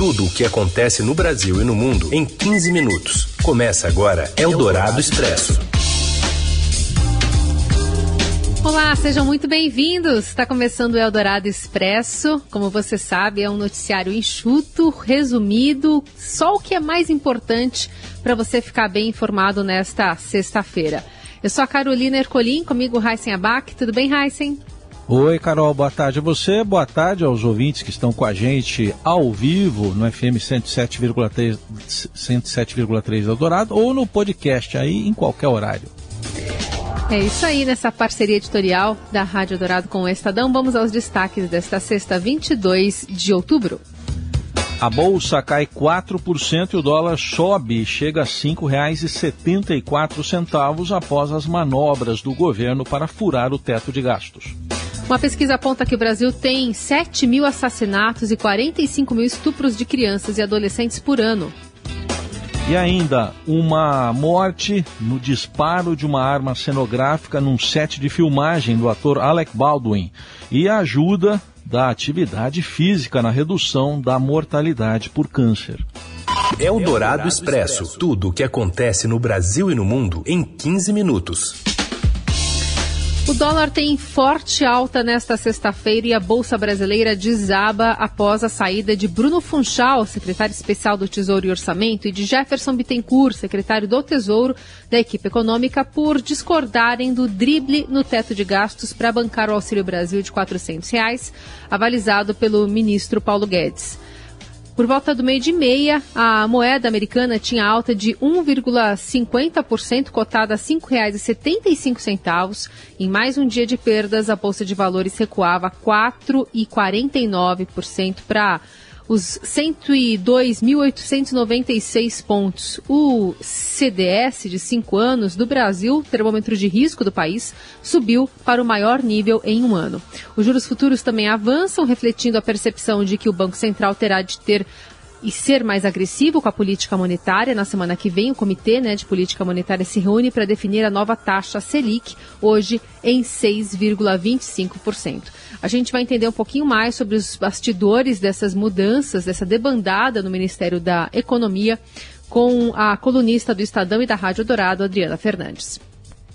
Tudo o que acontece no Brasil e no mundo em 15 minutos. Começa agora Eldorado Expresso. Olá, sejam muito bem-vindos. Está começando o Eldorado Expresso. Como você sabe, é um noticiário enxuto, resumido, só o que é mais importante para você ficar bem informado nesta sexta-feira. Eu sou a Carolina Ercolim, comigo Heisen Abac. Tudo bem, Heisen? Oi, Carol, boa tarde a você, boa tarde aos ouvintes que estão com a gente ao vivo no FM 107,3 107,3 Eldorado ou no podcast aí em qualquer horário. É isso aí, nessa parceria editorial da Rádio Dourado com o Estadão. Vamos aos destaques desta sexta, 22 de outubro. A bolsa cai 4% e o dólar sobe e chega a R$ 5,74 após as manobras do governo para furar o teto de gastos. Uma pesquisa aponta que o Brasil tem 7 mil assassinatos e 45 mil estupros de crianças e adolescentes por ano. E ainda uma morte no disparo de uma arma cenográfica num set de filmagem do ator Alec Baldwin e a ajuda da atividade física na redução da mortalidade por câncer. É o Dourado Expresso. Tudo o que acontece no Brasil e no mundo em 15 minutos. O dólar tem forte alta nesta sexta-feira e a Bolsa Brasileira desaba após a saída de Bruno Funchal, secretário especial do Tesouro e Orçamento, e de Jefferson Bittencourt, secretário do Tesouro da equipe econômica, por discordarem do drible no teto de gastos para bancar o Auxílio Brasil de 400 reais, avalizado pelo ministro Paulo Guedes. Por volta do meio de meia, a moeda americana tinha alta de 1,50%, cotada a R$ 5,75. Em mais um dia de perdas, a Bolsa de Valores recuava 4,49% para os 102.896 pontos. O CDS de 5 anos do Brasil, termômetro de risco do país, subiu para o maior nível em um ano. Os juros futuros também avançam, refletindo a percepção de que o Banco Central terá de ter e ser mais agressivo com a política monetária. Na semana que vem, o Comitê né, de Política Monetária se reúne para definir a nova taxa Selic, hoje em 6,25%. A gente vai entender um pouquinho mais sobre os bastidores dessas mudanças, dessa debandada no Ministério da Economia, com a colunista do Estadão e da Rádio Dourado, Adriana Fernandes.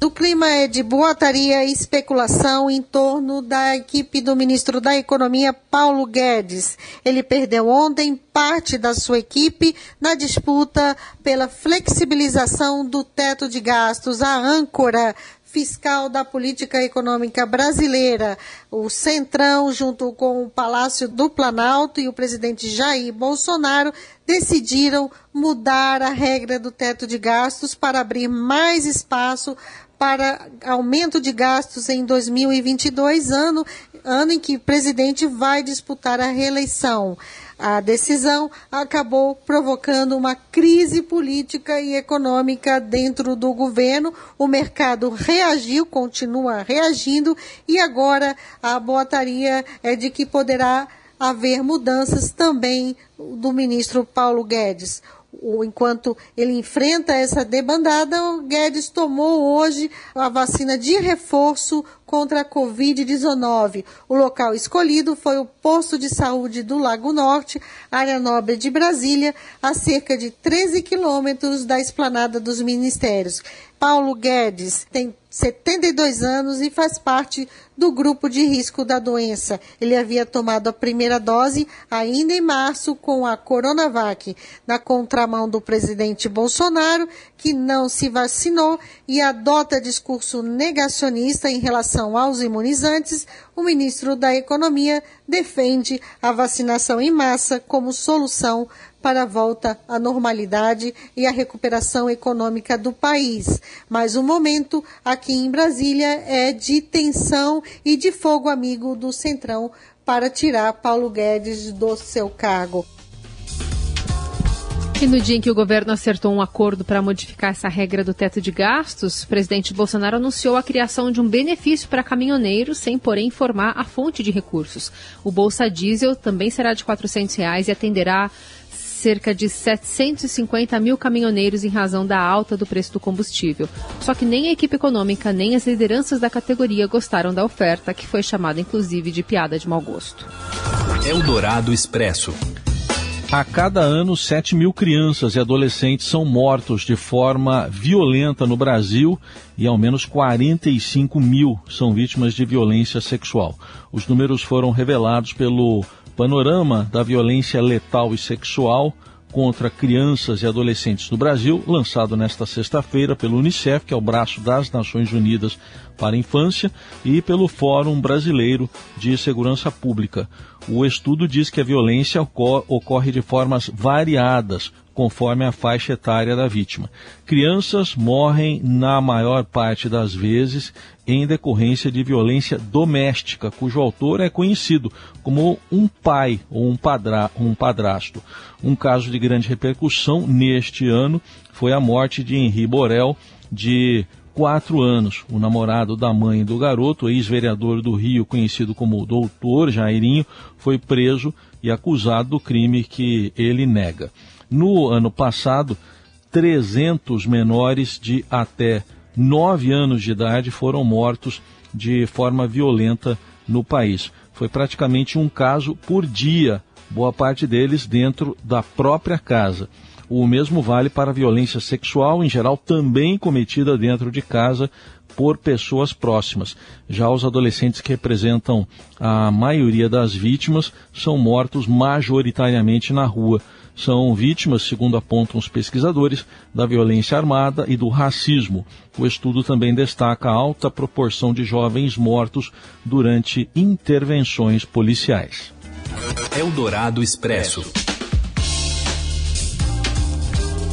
O clima é de boataria e especulação em torno da equipe do ministro da Economia, Paulo Guedes. Ele perdeu ontem parte da sua equipe na disputa pela flexibilização do teto de gastos, a âncora fiscal da política econômica brasileira. O Centrão, junto com o Palácio do Planalto e o presidente Jair Bolsonaro, decidiram mudar a regra do teto de gastos para abrir mais espaço para aumento de gastos em 2022, ano, ano em que o presidente vai disputar a reeleição. A decisão acabou provocando uma crise política e econômica dentro do governo. O mercado reagiu, continua reagindo, e agora a boataria é de que poderá haver mudanças também do ministro Paulo Guedes enquanto ele enfrenta essa debandada, o Guedes tomou hoje a vacina de reforço contra a Covid-19. O local escolhido foi o posto de saúde do Lago Norte, área nobre de Brasília, a cerca de 13 quilômetros da esplanada dos ministérios. Paulo Guedes tem 72 anos e faz parte do grupo de risco da doença. Ele havia tomado a primeira dose ainda em março com a Coronavac, na contramão do presidente Bolsonaro, que não se vacinou e adota discurso negacionista em relação aos imunizantes. O ministro da Economia defende a vacinação em massa como solução para a volta à normalidade e a recuperação econômica do país. Mas o momento aqui em Brasília é de tensão e de fogo amigo do Centrão para tirar Paulo Guedes do seu cargo. E no dia em que o governo acertou um acordo para modificar essa regra do teto de gastos, o presidente Bolsonaro anunciou a criação de um benefício para caminhoneiros, sem porém informar a fonte de recursos. O Bolsa Diesel também será de 400 reais e atenderá cerca de 750 mil caminhoneiros em razão da alta do preço do combustível. Só que nem a equipe econômica nem as lideranças da categoria gostaram da oferta, que foi chamada inclusive de piada de mau gosto. Eldorado Expresso. A cada ano, 7 mil crianças e adolescentes são mortos de forma violenta no Brasil e ao menos 45 mil são vítimas de violência sexual. Os números foram revelados pelo Panorama da Violência Letal e Sexual contra crianças e adolescentes no Brasil, lançado nesta sexta-feira pelo Unicef, que é o braço das Nações Unidas para a Infância, e pelo Fórum Brasileiro de Segurança Pública. O estudo diz que a violência ocorre de formas variadas, conforme a faixa etária da vítima. Crianças morrem, na maior parte das vezes, em decorrência de violência doméstica, cujo autor é conhecido como um pai ou um, padra, um padrasto. Um caso de grande repercussão neste ano foi a morte de Henri Borel, de quatro anos. O namorado da mãe do garoto, ex-vereador do Rio, conhecido como Doutor Jairinho, foi preso e acusado do crime que ele nega. No ano passado, 300 menores de até 9 anos de idade foram mortos de forma violenta no país. Foi praticamente um caso por dia, boa parte deles dentro da própria casa. O mesmo vale para a violência sexual, em geral também cometida dentro de casa por pessoas próximas. Já os adolescentes que representam a maioria das vítimas são mortos majoritariamente na rua são vítimas, segundo apontam os pesquisadores, da violência armada e do racismo. O estudo também destaca a alta proporção de jovens mortos durante intervenções policiais. Eldorado Expresso.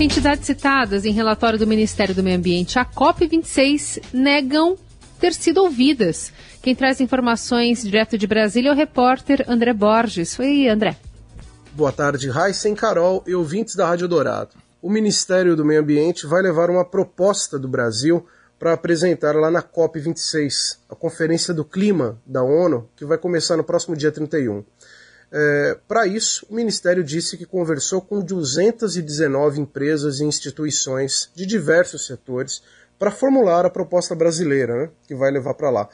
Entidades citadas em relatório do Ministério do Meio Ambiente, a COP26, negam ter sido ouvidas. Quem traz informações direto de Brasília é o repórter André Borges. Oi, André. Boa tarde, Raíssen, Carol e ouvintes da Rádio Dourado. O Ministério do Meio Ambiente vai levar uma proposta do Brasil para apresentar lá na COP26, a Conferência do Clima da ONU, que vai começar no próximo dia 31. É, para isso, o Ministério disse que conversou com 219 empresas e instituições de diversos setores para formular a proposta brasileira, né, que vai levar para lá.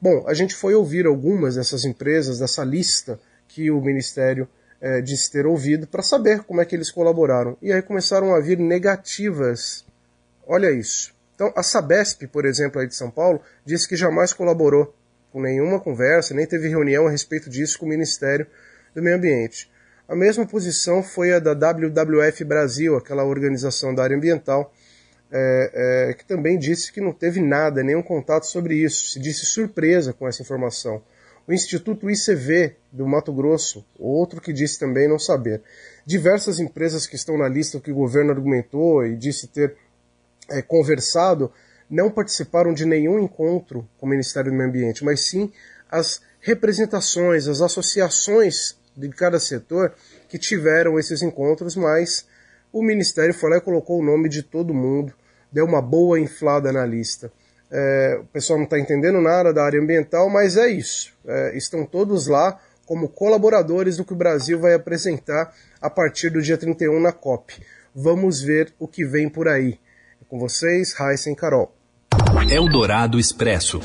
Bom, a gente foi ouvir algumas dessas empresas, dessa lista que o Ministério é, disse ter ouvido para saber como é que eles colaboraram. E aí começaram a vir negativas. Olha isso. Então, a Sabesp, por exemplo, aí de São Paulo, disse que jamais colaborou com nenhuma conversa, nem teve reunião a respeito disso com o Ministério do Meio Ambiente. A mesma posição foi a da WWF Brasil, aquela organização da área ambiental, é, é, que também disse que não teve nada, nenhum contato sobre isso, se disse surpresa com essa informação o Instituto ICV do Mato Grosso, outro que disse também não saber. Diversas empresas que estão na lista que o governo argumentou e disse ter é, conversado não participaram de nenhum encontro com o Ministério do Meio Ambiente, mas sim as representações, as associações de cada setor que tiveram esses encontros, mas o Ministério foi lá e colocou o nome de todo mundo, deu uma boa inflada na lista. É, o pessoal não está entendendo nada da área ambiental, mas é isso. É, estão todos lá como colaboradores do que o Brasil vai apresentar a partir do dia 31 na COP. Vamos ver o que vem por aí. É com vocês, Heisen Carol. Eldorado Expresso.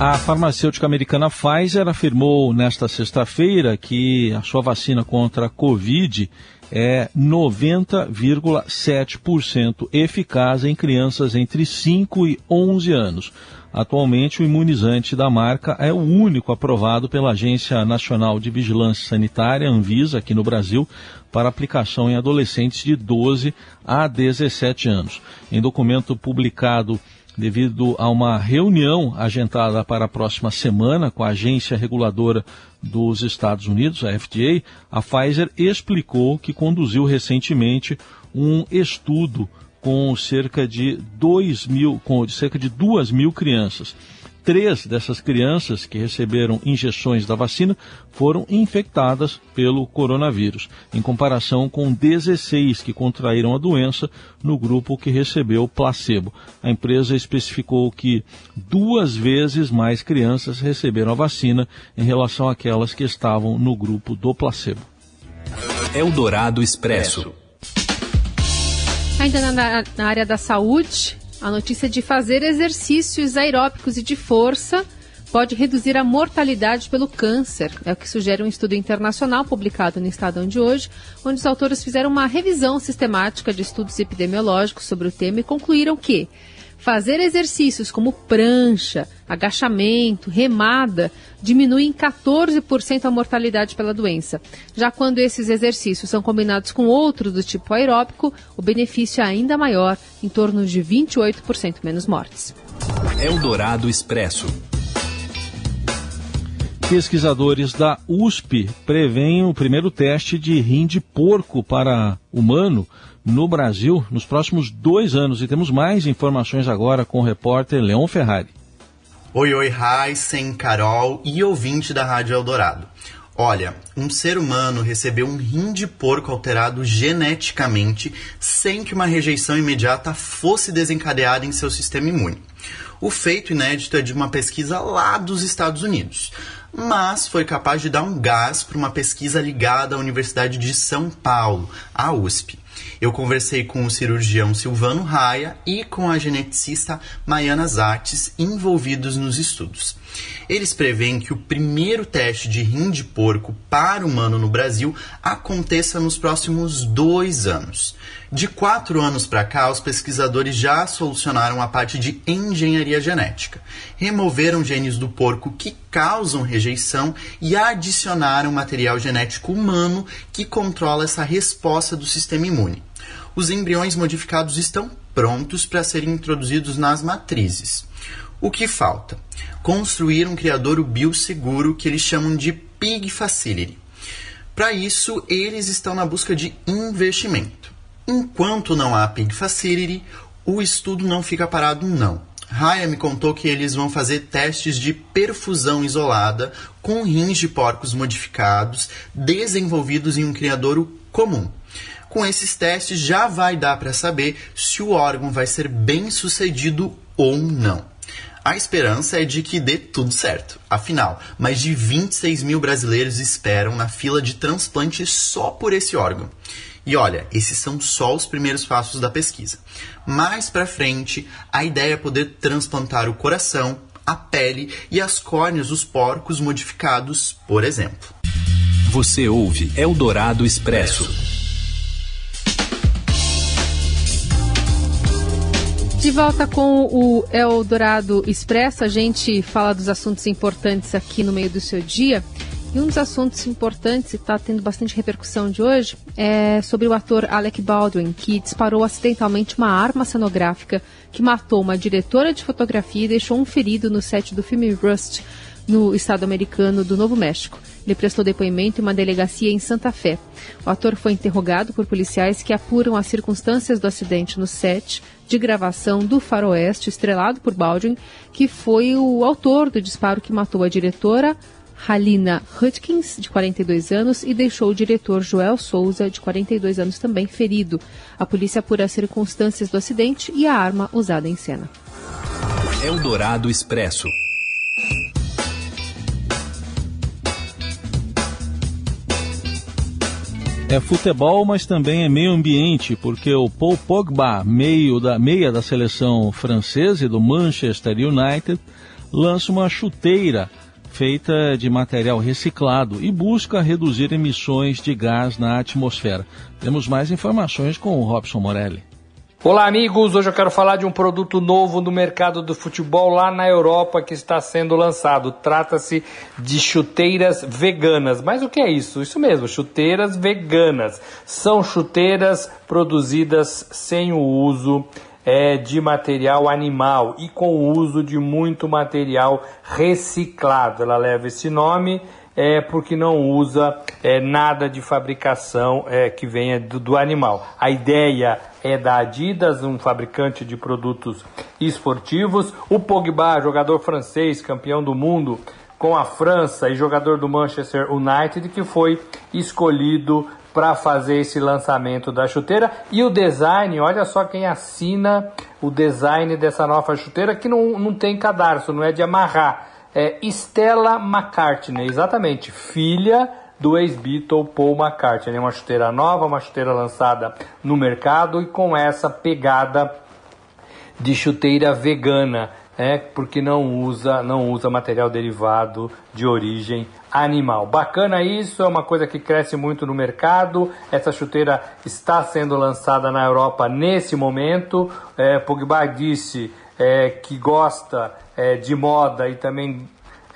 A farmacêutica americana Pfizer afirmou nesta sexta-feira que a sua vacina contra a Covid é 90,7% eficaz em crianças entre 5 e 11 anos. Atualmente, o imunizante da marca é o único aprovado pela Agência Nacional de Vigilância Sanitária, Anvisa, aqui no Brasil, para aplicação em adolescentes de 12 a 17 anos. Em documento publicado devido a uma reunião agendada para a próxima semana com a agência reguladora dos Estados Unidos, a FDA, a Pfizer explicou que conduziu recentemente um estudo com cerca de 2 mil, com cerca de 2 mil crianças três dessas crianças que receberam injeções da vacina foram infectadas pelo coronavírus, em comparação com 16 que contraíram a doença no grupo que recebeu placebo. A empresa especificou que duas vezes mais crianças receberam a vacina em relação àquelas que estavam no grupo do placebo. Eldorado Expresso. Ainda na, na área da saúde, a notícia de fazer exercícios aeróbicos e de força pode reduzir a mortalidade pelo câncer. É o que sugere um estudo internacional publicado no Estadão de hoje, onde os autores fizeram uma revisão sistemática de estudos epidemiológicos sobre o tema e concluíram que Fazer exercícios como prancha, agachamento, remada, diminui em 14% a mortalidade pela doença. Já quando esses exercícios são combinados com outros do tipo aeróbico, o benefício é ainda maior, em torno de 28% menos mortes. Eldorado Expresso. Pesquisadores da USP preveem o primeiro teste de rim de porco para humano no Brasil nos próximos dois anos. E temos mais informações agora com o repórter Leon Ferrari. Oi, oi, Heisen, Carol e ouvinte da Rádio Eldorado. Olha, um ser humano recebeu um rim de porco alterado geneticamente sem que uma rejeição imediata fosse desencadeada em seu sistema imune. O feito inédito é de uma pesquisa lá dos Estados Unidos, mas foi capaz de dar um gás para uma pesquisa ligada à Universidade de São Paulo, a USP. Eu conversei com o cirurgião Silvano Raia e com a geneticista Maiana Zates envolvidos nos estudos. Eles preveem que o primeiro teste de rim de porco para humano no Brasil aconteça nos próximos dois anos. De quatro anos para cá, os pesquisadores já solucionaram a parte de engenharia genética. Removeram genes do porco que causam rejeição e adicionaram material genético humano que controla essa resposta do sistema imune. Os embriões modificados estão prontos para serem introduzidos nas matrizes. O que falta? Construir um criadouro bioseguro que eles chamam de Pig Facility. Para isso, eles estão na busca de investimento. Enquanto não há Pig Facility, o estudo não fica parado, não. Raya me contou que eles vão fazer testes de perfusão isolada com rins de porcos modificados desenvolvidos em um criadouro comum. Com esses testes já vai dar para saber se o órgão vai ser bem sucedido ou não. A esperança é de que dê tudo certo. Afinal, mais de 26 mil brasileiros esperam na fila de transplante só por esse órgão. E olha, esses são só os primeiros passos da pesquisa. Mais para frente, a ideia é poder transplantar o coração, a pele e as córneas dos porcos modificados, por exemplo. Você ouve Eldorado Expresso. De volta com o Eldorado Expresso, a gente fala dos assuntos importantes aqui no meio do seu dia. E um dos assuntos importantes, e está tendo bastante repercussão de hoje, é sobre o ator Alec Baldwin, que disparou acidentalmente uma arma cenográfica que matou uma diretora de fotografia e deixou um ferido no set do filme Rust, no estado americano do Novo México. Ele prestou depoimento em uma delegacia em Santa Fé. O ator foi interrogado por policiais que apuram as circunstâncias do acidente no set de gravação do Faroeste, estrelado por Baldwin, que foi o autor do disparo que matou a diretora, Halina Hutkins, de 42 anos, e deixou o diretor Joel Souza, de 42 anos, também ferido. A polícia apura as circunstâncias do acidente e a arma usada em cena. Eldorado Expresso. É futebol, mas também é meio ambiente, porque o Paul Pogba, meio da, meia da seleção francesa e do Manchester United, lança uma chuteira feita de material reciclado e busca reduzir emissões de gás na atmosfera. Temos mais informações com o Robson Morelli. Olá, amigos! Hoje eu quero falar de um produto novo no mercado do futebol lá na Europa que está sendo lançado. Trata-se de chuteiras veganas. Mas o que é isso? Isso mesmo, chuteiras veganas. São chuteiras produzidas sem o uso é, de material animal e com o uso de muito material reciclado. Ela leva esse nome é, porque não usa é, nada de fabricação é, que venha do, do, animal. A ideia é da Adidas, um fabricante de produtos esportivos. O Pogba, jogador francês, campeão do mundo com a França e jogador do Manchester United, que foi escolhido para fazer esse lançamento da chuteira. E o design, olha só quem assina o design dessa nova chuteira, que não, não tem cadarço, não é de amarrar. É Stella McCartney, exatamente, filha do ex-Beatle Paul McCartney. É uma chuteira nova, uma chuteira lançada no mercado e com essa pegada de chuteira vegana. é porque não usa, não usa material derivado de origem animal. Bacana isso, é uma coisa que cresce muito no mercado. Essa chuteira está sendo lançada na Europa nesse momento. É, Pogba disse é, que gosta é, de moda e também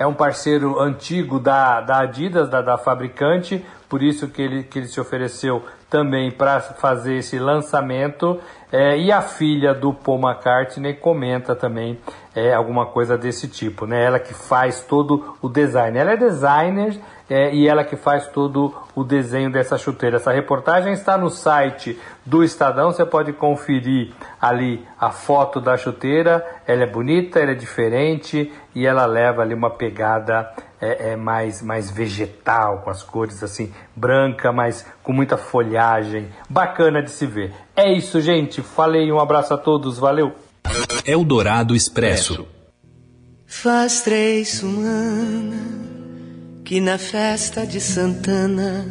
é um parceiro antigo da, da Adidas, da, da fabricante, por isso que ele, que ele se ofereceu também para fazer esse lançamento. É, e a filha do Paul McCartney comenta também é, alguma coisa desse tipo, né? Ela que faz todo o design. Ela é designer é, e ela que faz todo o desenho dessa chuteira. Essa reportagem está no site do Estadão, você pode conferir ali a foto da chuteira. Ela é bonita, ela é diferente e ela leva ali uma pegada é, é, mais, mais vegetal, com as cores assim, branca, mas com muita folhagem. Bacana de se ver. É isso, gente. Falei, um abraço a todos, valeu! Eldorado Expresso. Faz três semanas que na festa de Santana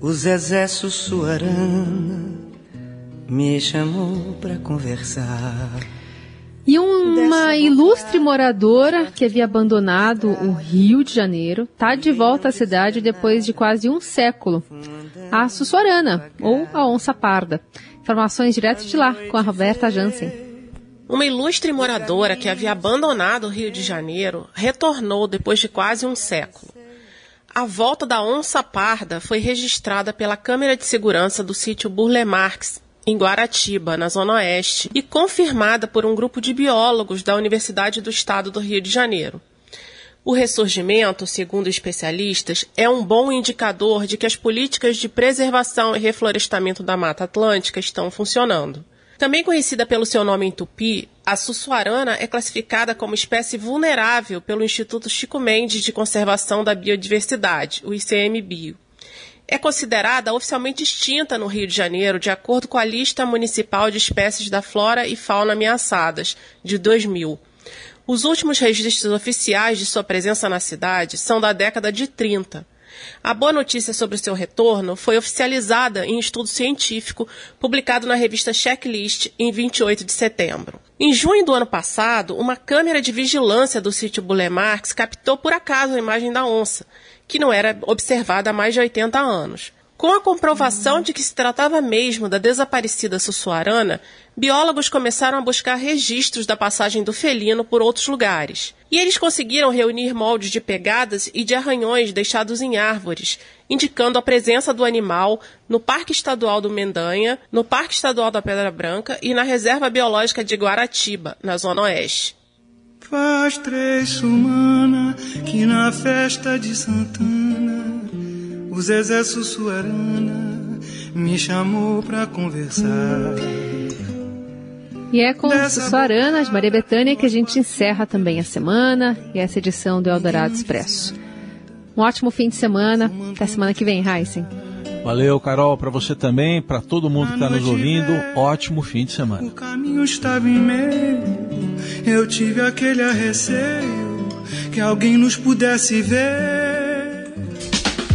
o Zezé Sussuarana me chamou pra conversar. E uma ilustre moradora que havia abandonado o Rio de Janeiro está de volta à cidade depois de quase um século. A Sussuarana, ou a Onça Parda. Informações direto de lá, com a Roberta Jansen. Uma ilustre moradora que havia abandonado o Rio de Janeiro retornou depois de quase um século. A volta da onça parda foi registrada pela câmera de segurança do sítio Burle Marx, em Guaratiba, na Zona Oeste, e confirmada por um grupo de biólogos da Universidade do Estado do Rio de Janeiro. O ressurgimento, segundo especialistas, é um bom indicador de que as políticas de preservação e reflorestamento da Mata Atlântica estão funcionando. Também conhecida pelo seu nome em tupi, a sussuarana é classificada como espécie vulnerável pelo Instituto Chico Mendes de Conservação da Biodiversidade, o ICMBio. É considerada oficialmente extinta no Rio de Janeiro, de acordo com a lista municipal de espécies da flora e fauna ameaçadas, de 2000. Os últimos registros oficiais de sua presença na cidade são da década de 30. A boa notícia sobre o seu retorno foi oficializada em estudo científico publicado na revista Checklist em 28 de setembro. Em junho do ano passado, uma câmera de vigilância do sítio Bulemarx captou por acaso a imagem da onça, que não era observada há mais de 80 anos. Com a comprovação de que se tratava mesmo da desaparecida Sussuarana, biólogos começaram a buscar registros da passagem do felino por outros lugares. E eles conseguiram reunir moldes de pegadas e de arranhões deixados em árvores, indicando a presença do animal no Parque Estadual do Mendanha, no Parque Estadual da Pedra Branca e na Reserva Biológica de Guaratiba, na Zona Oeste. Faz três semanas que na festa de Santana o Zezé Sussuarana me chamou pra conversar. E é com Sussuarana de Maria Bethânia que a gente encerra também a semana e essa edição do Eldorado Expresso. Um ótimo fim de semana. Até semana que vem, Heisen. Valeu, Carol, para você também, para todo mundo que está nos ouvindo. Ótimo fim de semana. O caminho estava em meio, eu tive aquele receio que alguém nos pudesse ver.